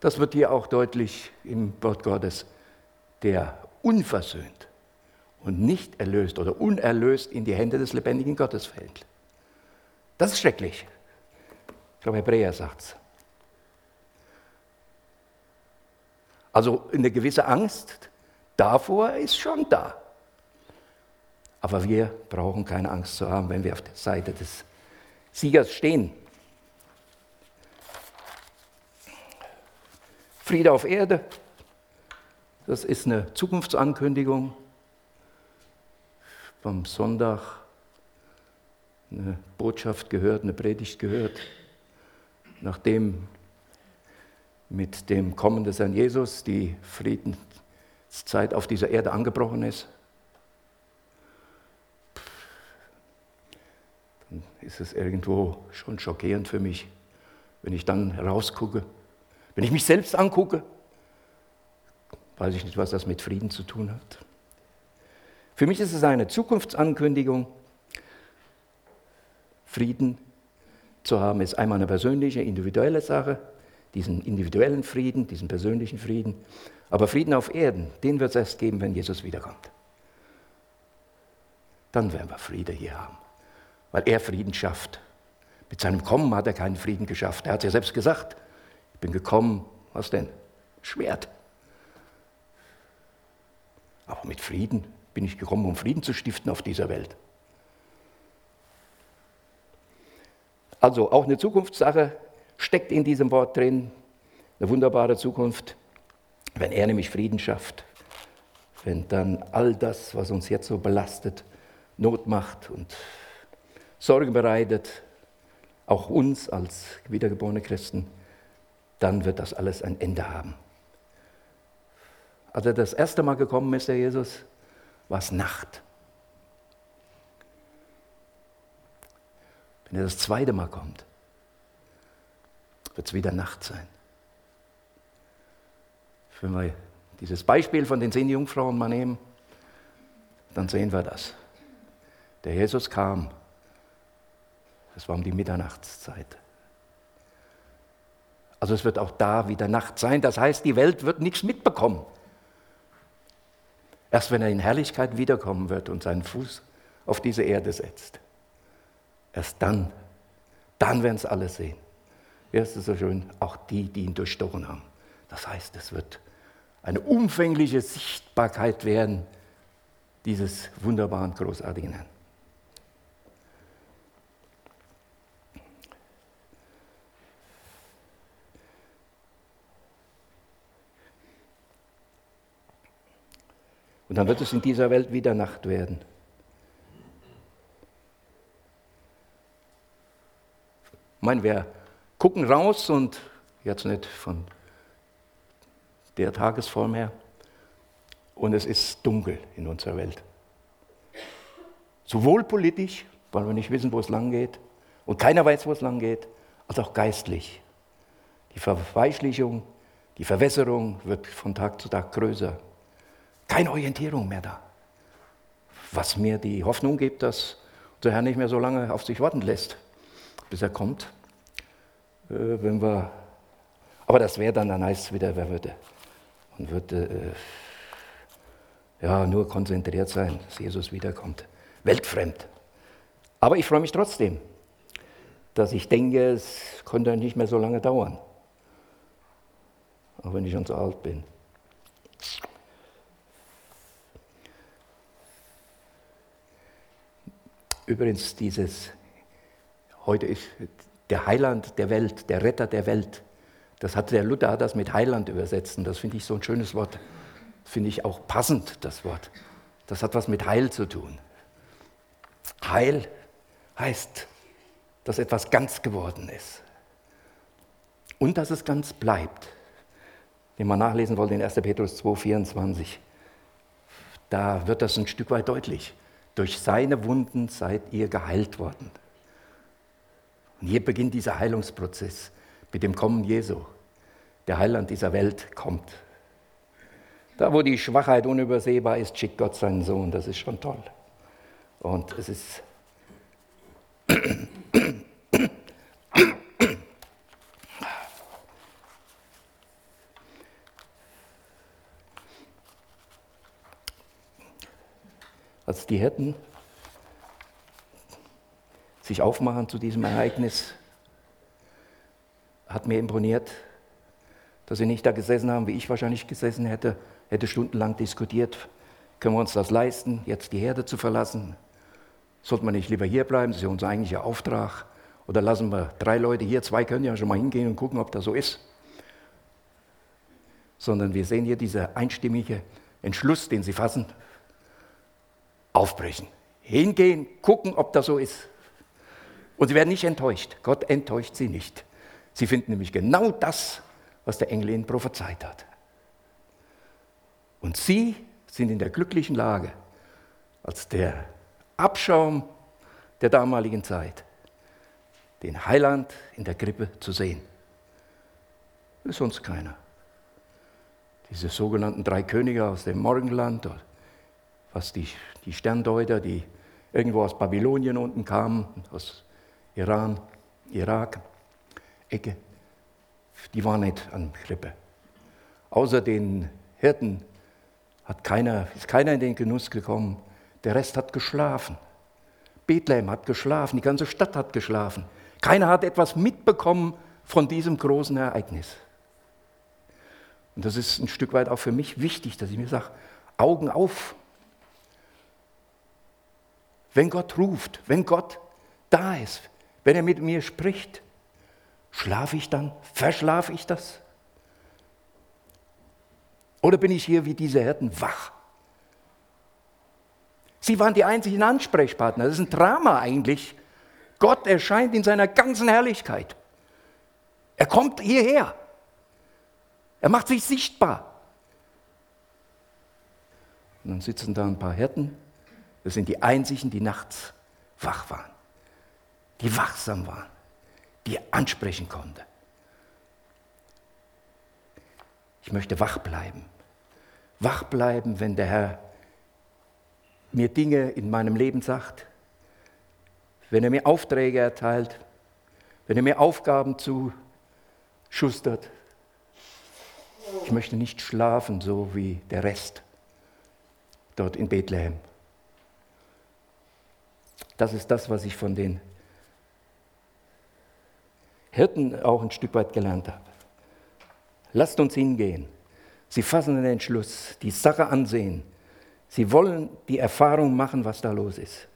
das wird hier auch deutlich im Wort Gottes, der unversöhnt und nicht erlöst oder unerlöst in die Hände des lebendigen Gottes fällt. Das ist schrecklich. Ich glaube, Hebräer sagt es. Also eine gewisse Angst davor ist schon da. Aber wir brauchen keine Angst zu haben, wenn wir auf der Seite des Siegers stehen. Friede auf Erde, das ist eine Zukunftsankündigung vom Sonntag eine Botschaft gehört, eine Predigt gehört, nachdem mit dem Kommen des Herrn Jesus die Friedenszeit auf dieser Erde angebrochen ist. Dann ist es irgendwo schon schockierend für mich, wenn ich dann rausgucke, wenn ich mich selbst angucke, weiß ich nicht, was das mit Frieden zu tun hat. Für mich ist es eine Zukunftsankündigung. Frieden zu haben ist einmal eine persönliche, individuelle Sache, diesen individuellen Frieden, diesen persönlichen Frieden. Aber Frieden auf Erden, den wird es erst geben, wenn Jesus wiederkommt. Dann werden wir Friede hier haben, weil er Frieden schafft. Mit seinem Kommen hat er keinen Frieden geschafft. Er hat es ja selbst gesagt. Ich bin gekommen, was denn? Schwert. Aber mit Frieden bin ich gekommen, um Frieden zu stiften auf dieser Welt. Also auch eine Zukunftssache steckt in diesem Wort drin, eine wunderbare Zukunft, wenn er nämlich Frieden schafft, wenn dann all das, was uns jetzt so belastet, Not macht und Sorge bereitet, auch uns als wiedergeborene Christen, dann wird das alles ein Ende haben. Als er das erste Mal gekommen ist, der Jesus, war es Nacht. Wenn er das zweite Mal kommt, wird es wieder Nacht sein. Wenn wir dieses Beispiel von den zehn Jungfrauen mal nehmen, dann sehen wir das. Der Jesus kam. Das war um die Mitternachtszeit. Also es wird auch da wieder Nacht sein. Das heißt, die Welt wird nichts mitbekommen. Erst wenn er in Herrlichkeit wiederkommen wird und seinen Fuß auf diese Erde setzt. Erst dann, dann werden es alle sehen. Wie heißt es so schön? Auch die, die ihn durchstochen haben. Das heißt, es wird eine umfängliche Sichtbarkeit werden dieses wunderbaren, großartigen Herrn. Und dann wird es in dieser Welt wieder Nacht werden. Ich meine, wir gucken raus und jetzt nicht von der Tagesform her und es ist dunkel in unserer Welt. Sowohl politisch, weil wir nicht wissen, wo es lang geht und keiner weiß, wo es lang geht, als auch geistlich. Die Verweichlichung, die Verwässerung wird von Tag zu Tag größer. Keine Orientierung mehr da. Was mir die Hoffnung gibt, dass unser Herr nicht mehr so lange auf sich warten lässt, bis er kommt. Äh, wenn wir, aber das wäre dann, dann heißt es wieder, wer würde, man würde äh, ja, nur konzentriert sein, dass Jesus wiederkommt. Weltfremd. Aber ich freue mich trotzdem, dass ich denke, es konnte nicht mehr so lange dauern. Auch wenn ich schon so alt bin. Übrigens, dieses, heute ist der Heiland der Welt, der Retter der Welt. Das hat der Luther das mit Heiland übersetzt. Und das finde ich so ein schönes Wort. Finde ich auch passend, das Wort. Das hat was mit Heil zu tun. Heil heißt, dass etwas ganz geworden ist. Und dass es ganz bleibt. Wenn man nachlesen wollte in 1. Petrus 2, 24, da wird das ein Stück weit deutlich. Durch seine Wunden seid ihr geheilt worden. Und hier beginnt dieser Heilungsprozess mit dem Kommen Jesu. Der Heiland dieser Welt kommt. Da, wo die Schwachheit unübersehbar ist, schickt Gott seinen Sohn. Das ist schon toll. Und es ist. als die Hirten sich aufmachen zu diesem Ereignis, hat mir imponiert, dass sie nicht da gesessen haben, wie ich wahrscheinlich gesessen hätte, hätte stundenlang diskutiert, können wir uns das leisten, jetzt die Herde zu verlassen? Sollte man nicht lieber hier bleiben, das ist ja unser eigentlicher Auftrag. Oder lassen wir drei Leute hier, zwei können ja schon mal hingehen und gucken, ob das so ist. Sondern wir sehen hier dieser einstimmige Entschluss, den sie fassen, aufbrechen. Hingehen, gucken, ob das so ist. Und sie werden nicht enttäuscht. Gott enttäuscht sie nicht. Sie finden nämlich genau das, was der Engel ihnen prophezeit hat. Und sie sind in der glücklichen Lage, als der Abschaum der damaligen Zeit, den Heiland in der Krippe zu sehen. Das ist sonst keiner. Diese sogenannten drei Könige aus dem Morgenland, was die, die Sterndeuter, die irgendwo aus Babylonien unten kamen, aus Iran, Irak, Ecke, die waren nicht an Krippe. Außer den Hirten hat keiner, ist keiner in den Genuss gekommen. Der Rest hat geschlafen. Bethlehem hat geschlafen, die ganze Stadt hat geschlafen. Keiner hat etwas mitbekommen von diesem großen Ereignis. Und das ist ein Stück weit auch für mich wichtig, dass ich mir sage, Augen auf. Wenn Gott ruft, wenn Gott da ist, wenn er mit mir spricht, schlafe ich dann? Verschlafe ich das? Oder bin ich hier wie diese Hirten wach? Sie waren die einzigen Ansprechpartner. Das ist ein Drama eigentlich. Gott erscheint in seiner ganzen Herrlichkeit. Er kommt hierher. Er macht sich sichtbar. Und dann sitzen da ein paar Hirten. Das sind die einzigen, die nachts wach waren die wachsam waren, die ansprechen konnte. Ich möchte wach bleiben. Wach bleiben, wenn der Herr mir Dinge in meinem Leben sagt, wenn er mir Aufträge erteilt, wenn er mir Aufgaben zuschustert. Ich möchte nicht schlafen, so wie der Rest dort in Bethlehem. Das ist das, was ich von den Hirten auch ein Stück weit gelernt habe. Lasst uns hingehen. Sie fassen den Entschluss, die Sache ansehen. Sie wollen die Erfahrung machen, was da los ist.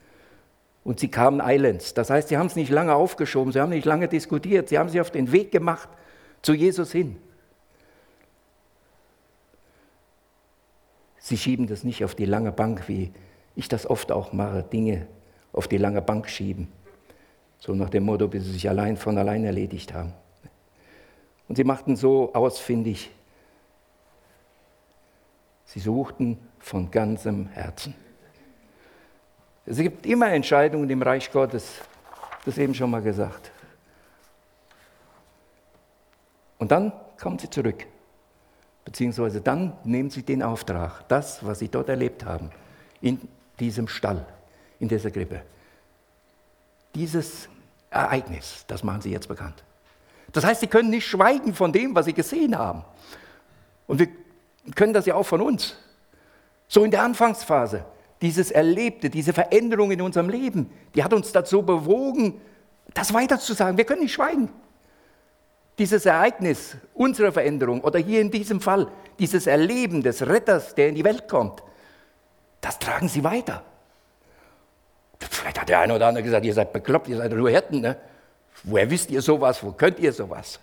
Und sie kamen eilends. Das heißt, sie haben es nicht lange aufgeschoben, sie haben nicht lange diskutiert, sie haben sich auf den Weg gemacht zu Jesus hin. Sie schieben das nicht auf die lange Bank, wie ich das oft auch mache, Dinge auf die lange Bank schieben. So nach dem Motto, bis sie sich allein von allein erledigt haben. Und sie machten so ausfindig. Sie suchten von ganzem Herzen. Es gibt immer Entscheidungen im Reich Gottes, das eben schon mal gesagt. Und dann kommen sie zurück, beziehungsweise dann nehmen sie den Auftrag, das, was sie dort erlebt haben, in diesem Stall, in dieser Krippe. Dieses Ereignis, das machen sie jetzt bekannt. Das heißt, sie können nicht schweigen von dem, was sie gesehen haben. Und wir können das ja auch von uns. So in der Anfangsphase dieses Erlebte, diese Veränderung in unserem Leben, die hat uns dazu bewogen, das weiterzusagen. Wir können nicht schweigen. Dieses Ereignis unserer Veränderung oder hier in diesem Fall dieses Erleben des Retters, der in die Welt kommt, das tragen sie weiter. Vielleicht hat der eine oder andere gesagt, ihr seid bekloppt, ihr seid nur Hirten. Ne? Woher wisst ihr sowas? Wo könnt ihr sowas?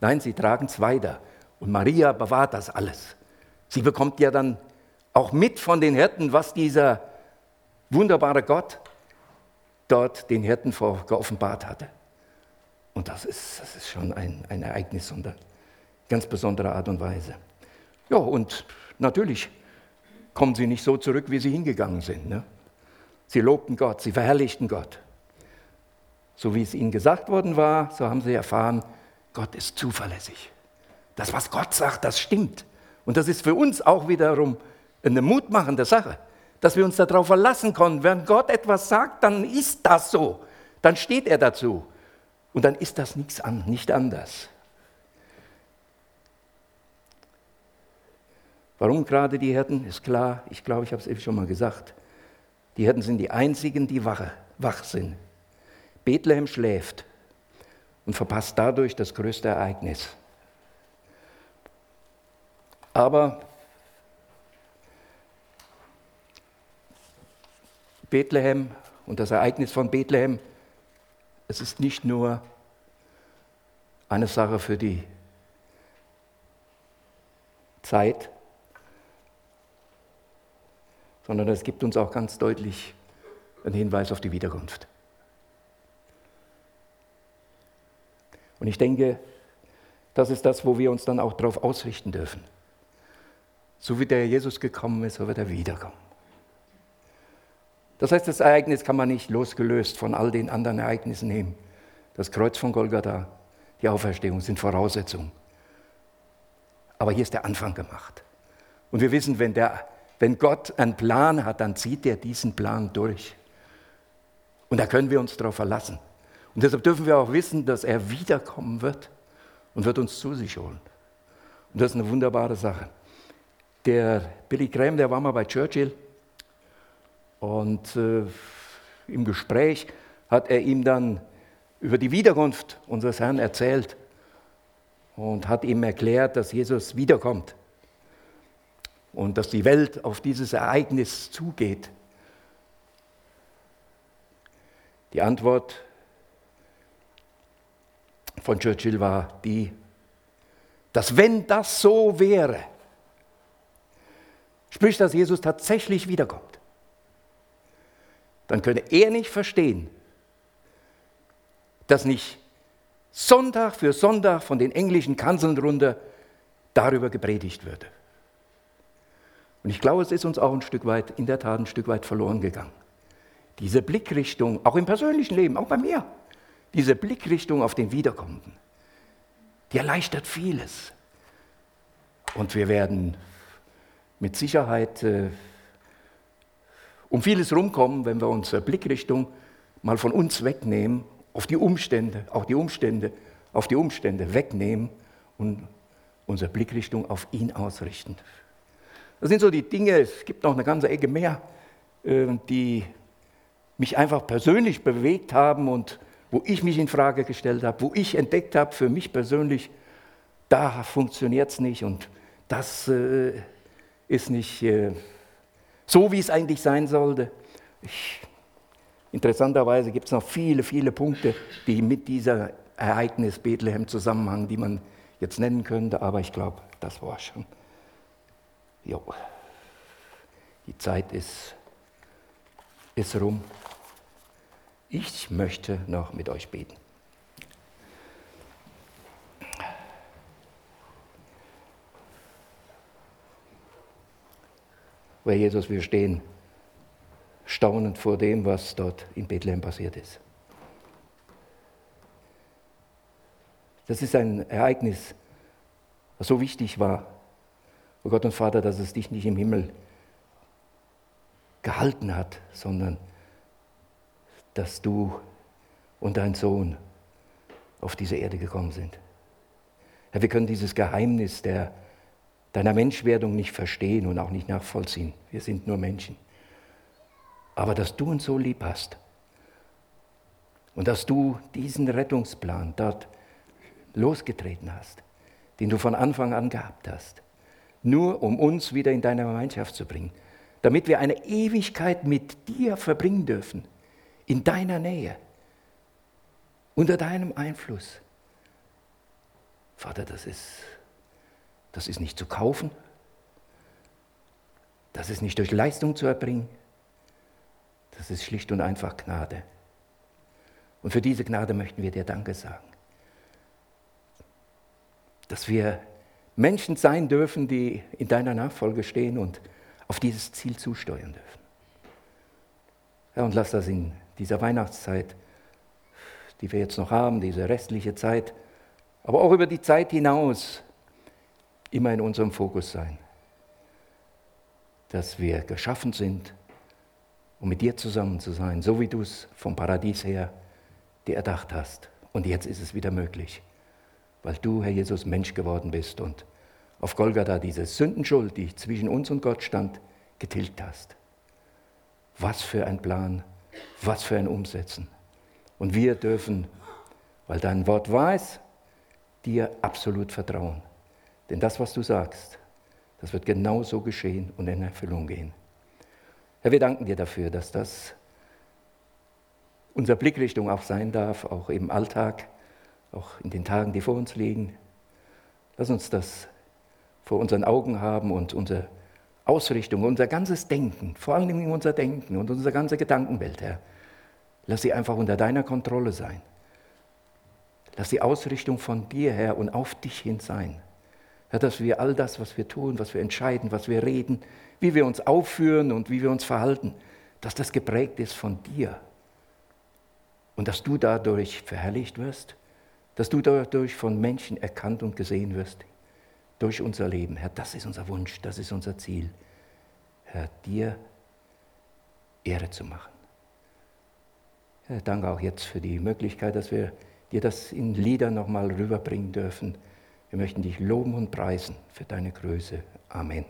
Nein, sie tragen es weiter. Und Maria bewahrt das alles. Sie bekommt ja dann auch mit von den Hirten, was dieser wunderbare Gott dort den Hirten geoffenbart hatte. Und das ist, das ist schon ein, ein Ereignis in ganz besonderer Art und Weise. Ja, und natürlich kommen sie nicht so zurück, wie sie hingegangen sind. Ne? Sie lobten Gott, sie verherrlichten Gott. So wie es ihnen gesagt worden war, so haben sie erfahren, Gott ist zuverlässig. Das, was Gott sagt, das stimmt. Und das ist für uns auch wiederum eine mutmachende Sache, dass wir uns darauf verlassen können. Wenn Gott etwas sagt, dann ist das so. Dann steht er dazu. Und dann ist das nichts an, nicht anders. Warum gerade die Hirten? Ist klar, ich glaube, ich habe es eben schon mal gesagt. Die Hirten sind die einzigen, die wache, wach sind. Bethlehem schläft und verpasst dadurch das größte Ereignis. Aber Bethlehem und das Ereignis von Bethlehem, es ist nicht nur eine Sache für die Zeit, sondern es gibt uns auch ganz deutlich einen Hinweis auf die Wiederkunft. Und ich denke, das ist das, wo wir uns dann auch darauf ausrichten dürfen. So wie der Jesus gekommen ist, so wird er wiederkommen. Das heißt, das Ereignis kann man nicht losgelöst von all den anderen Ereignissen nehmen. Das Kreuz von Golgatha, die Auferstehung sind Voraussetzungen. Aber hier ist der Anfang gemacht. Und wir wissen, wenn, der, wenn Gott einen Plan hat, dann zieht er diesen Plan durch. Und da können wir uns darauf verlassen. Und deshalb dürfen wir auch wissen, dass er wiederkommen wird und wird uns zu sich holen. Und das ist eine wunderbare Sache. Der Billy Graham, der war mal bei Churchill und äh, im Gespräch hat er ihm dann über die Wiederkunft unseres Herrn erzählt und hat ihm erklärt, dass Jesus wiederkommt und dass die Welt auf dieses Ereignis zugeht. Die Antwort von Churchill war die, dass wenn das so wäre, sprich, dass Jesus tatsächlich wiederkommt, dann könne er nicht verstehen, dass nicht Sonntag für Sonntag von den englischen Kanzeln runter darüber gepredigt würde. Und ich glaube, es ist uns auch ein Stück weit, in der Tat ein Stück weit verloren gegangen. Diese Blickrichtung, auch im persönlichen Leben, auch bei mir, diese Blickrichtung auf den Wiederkommenden, die erleichtert vieles. Und wir werden mit Sicherheit äh, um vieles rumkommen, wenn wir unsere Blickrichtung mal von uns wegnehmen, auf die Umstände, auch die Umstände, auf die Umstände wegnehmen und unsere Blickrichtung auf ihn ausrichten. Das sind so die Dinge, es gibt noch eine ganze Ecke mehr, äh, die mich einfach persönlich bewegt haben und wo ich mich in Frage gestellt habe, wo ich entdeckt habe, für mich persönlich, da funktioniert es nicht und das äh, ist nicht äh, so, wie es eigentlich sein sollte. Ich, interessanterweise gibt es noch viele, viele Punkte, die mit dieser Ereignis Bethlehem zusammenhängen, die man jetzt nennen könnte, aber ich glaube, das war schon. Jo. Die Zeit ist, ist rum. Ich möchte noch mit euch beten. Herr Jesus, wir stehen staunend vor dem, was dort in Bethlehem passiert ist. Das ist ein Ereignis, was so wichtig war, oh Gott und Vater, dass es dich nicht im Himmel gehalten hat, sondern dass du und dein Sohn auf diese Erde gekommen sind. Herr, wir können dieses Geheimnis der deiner Menschwerdung nicht verstehen und auch nicht nachvollziehen. Wir sind nur Menschen. Aber dass du uns so lieb hast und dass du diesen Rettungsplan dort losgetreten hast, den du von Anfang an gehabt hast, nur um uns wieder in deine Gemeinschaft zu bringen, damit wir eine Ewigkeit mit dir verbringen dürfen, in deiner Nähe, unter deinem Einfluss. Vater, das ist das ist nicht zu kaufen. Das ist nicht durch Leistung zu erbringen. Das ist schlicht und einfach Gnade. Und für diese Gnade möchten wir dir Danke sagen. Dass wir Menschen sein dürfen, die in deiner Nachfolge stehen und auf dieses Ziel zusteuern dürfen. Ja, und lass das in dieser Weihnachtszeit, die wir jetzt noch haben, diese restliche Zeit, aber auch über die Zeit hinaus, immer in unserem Fokus sein, dass wir geschaffen sind, um mit dir zusammen zu sein, so wie du es vom Paradies her dir erdacht hast. Und jetzt ist es wieder möglich, weil du, Herr Jesus, Mensch geworden bist und auf Golgatha diese Sündenschuld, die zwischen uns und Gott stand, getilgt hast. Was für ein Plan, was für ein Umsetzen. Und wir dürfen, weil dein Wort weiß, dir absolut vertrauen. Denn das, was du sagst, das wird genau so geschehen und in Erfüllung gehen. Herr, wir danken dir dafür, dass das unsere Blickrichtung auch sein darf, auch im Alltag, auch in den Tagen, die vor uns liegen. Lass uns das vor unseren Augen haben und unsere Ausrichtung, unser ganzes Denken, vor allem unser Denken und unsere ganze Gedankenwelt, Herr, lass sie einfach unter deiner Kontrolle sein. Lass die Ausrichtung von dir, Herr, und auf dich hin sein. Ja, dass wir all das, was wir tun, was wir entscheiden, was wir reden, wie wir uns aufführen und wie wir uns verhalten, dass das geprägt ist von dir. Und dass du dadurch verherrlicht wirst, dass du dadurch von Menschen erkannt und gesehen wirst, durch unser Leben. Herr, das ist unser Wunsch, das ist unser Ziel. Herr, dir Ehre zu machen. Herr, danke auch jetzt für die Möglichkeit, dass wir dir das in Liedern nochmal rüberbringen dürfen wir möchten dich loben und preisen für deine Größe. Amen.